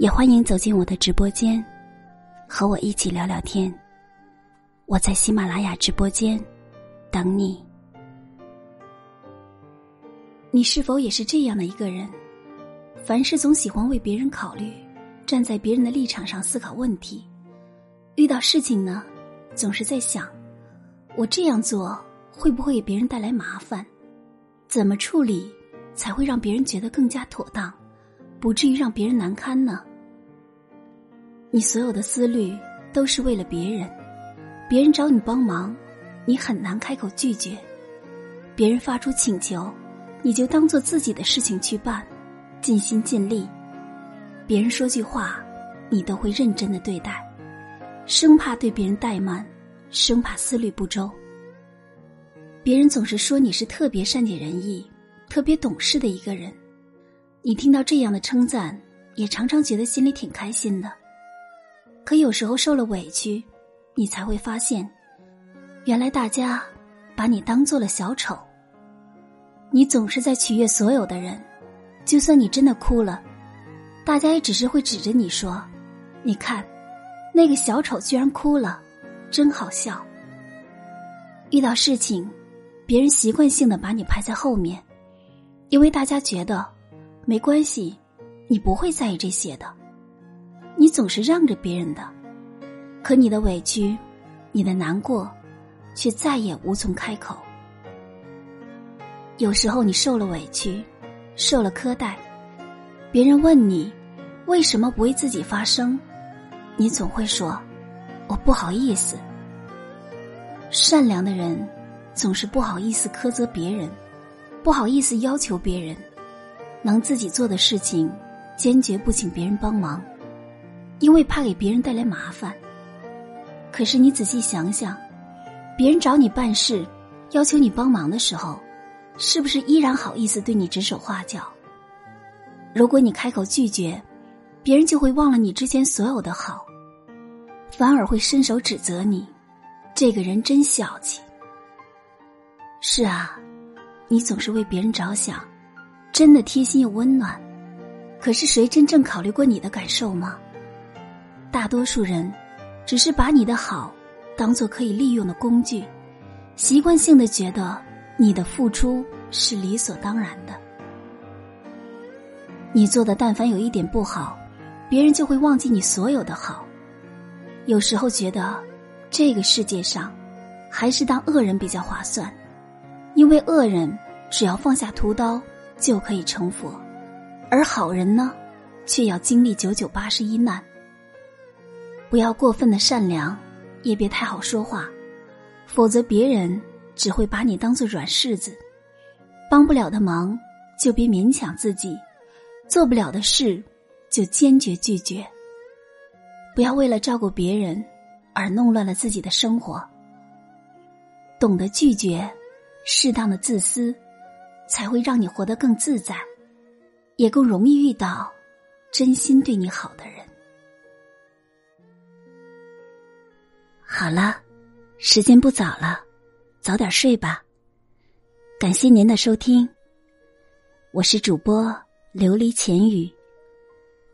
也欢迎走进我的直播间，和我一起聊聊天。我在喜马拉雅直播间等你。你是否也是这样的一个人？凡事总喜欢为别人考虑，站在别人的立场上思考问题。遇到事情呢，总是在想：我这样做会不会给别人带来麻烦？怎么处理才会让别人觉得更加妥当，不至于让别人难堪呢？你所有的思虑都是为了别人，别人找你帮忙，你很难开口拒绝；别人发出请求，你就当做自己的事情去办，尽心尽力；别人说句话，你都会认真的对待，生怕对别人怠慢，生怕思虑不周。别人总是说你是特别善解人意、特别懂事的一个人，你听到这样的称赞，也常常觉得心里挺开心的。可有时候受了委屈，你才会发现，原来大家把你当做了小丑。你总是在取悦所有的人，就算你真的哭了，大家也只是会指着你说：“你看，那个小丑居然哭了，真好笑。”遇到事情，别人习惯性的把你排在后面，因为大家觉得没关系，你不会在意这些的。你总是让着别人的，可你的委屈，你的难过，却再也无从开口。有时候你受了委屈，受了苛待，别人问你为什么不为自己发声，你总会说我不好意思。善良的人总是不好意思苛责别人，不好意思要求别人，能自己做的事情，坚决不请别人帮忙。因为怕给别人带来麻烦。可是你仔细想想，别人找你办事，要求你帮忙的时候，是不是依然好意思对你指手画脚？如果你开口拒绝，别人就会忘了你之前所有的好，反而会伸手指责你，这个人真小气。是啊，你总是为别人着想，真的贴心又温暖。可是谁真正考虑过你的感受吗？大多数人，只是把你的好当做可以利用的工具，习惯性的觉得你的付出是理所当然的。你做的但凡有一点不好，别人就会忘记你所有的好。有时候觉得，这个世界上，还是当恶人比较划算，因为恶人只要放下屠刀就可以成佛，而好人呢，却要经历九九八十一难。不要过分的善良，也别太好说话，否则别人只会把你当做软柿子。帮不了的忙就别勉强自己，做不了的事就坚决拒绝。不要为了照顾别人而弄乱了自己的生活。懂得拒绝，适当的自私，才会让你活得更自在，也更容易遇到真心对你好的人。好了，时间不早了，早点睡吧。感谢您的收听，我是主播琉璃浅语。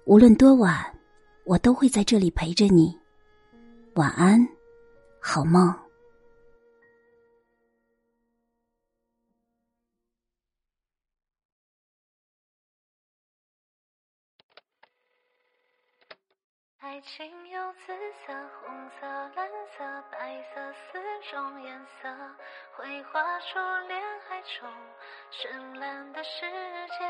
无论多晚，我都会在这里陪着你。晚安，好梦。爱情有紫色、红色、蓝色、白色四种颜色，绘画出恋爱中绚烂的世界。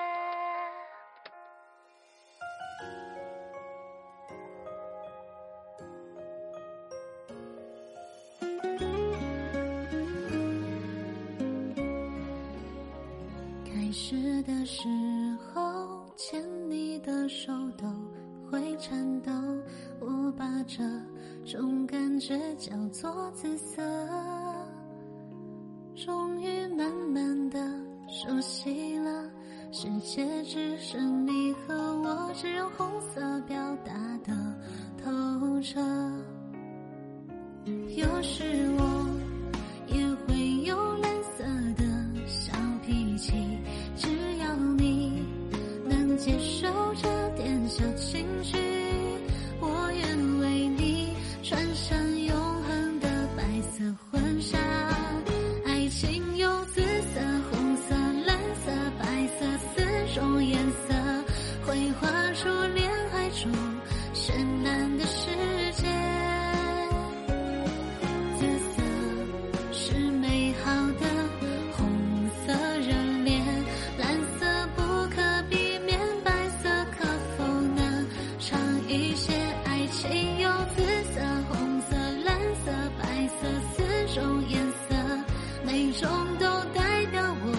开始的时只叫做紫色终于慢慢的熟悉了世界只剩你和我只有红色表达的透彻。又是我中都代表我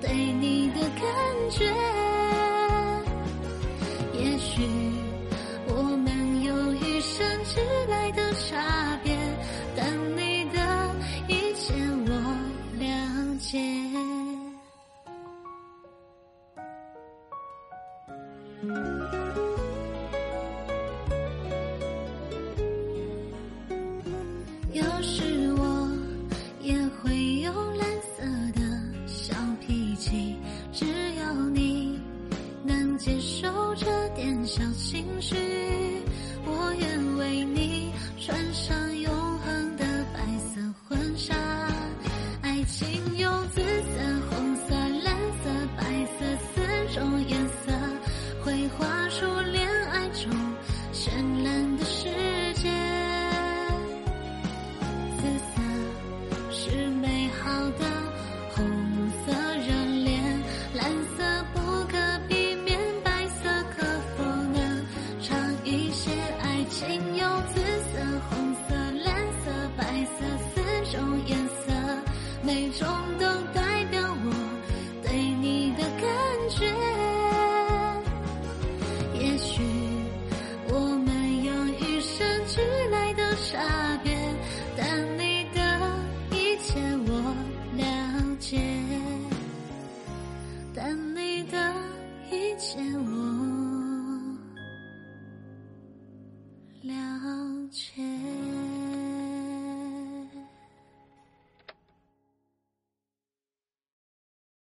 对你的感觉。也许我们有与生俱来的差别，但你的一切我了解。画出莲借我。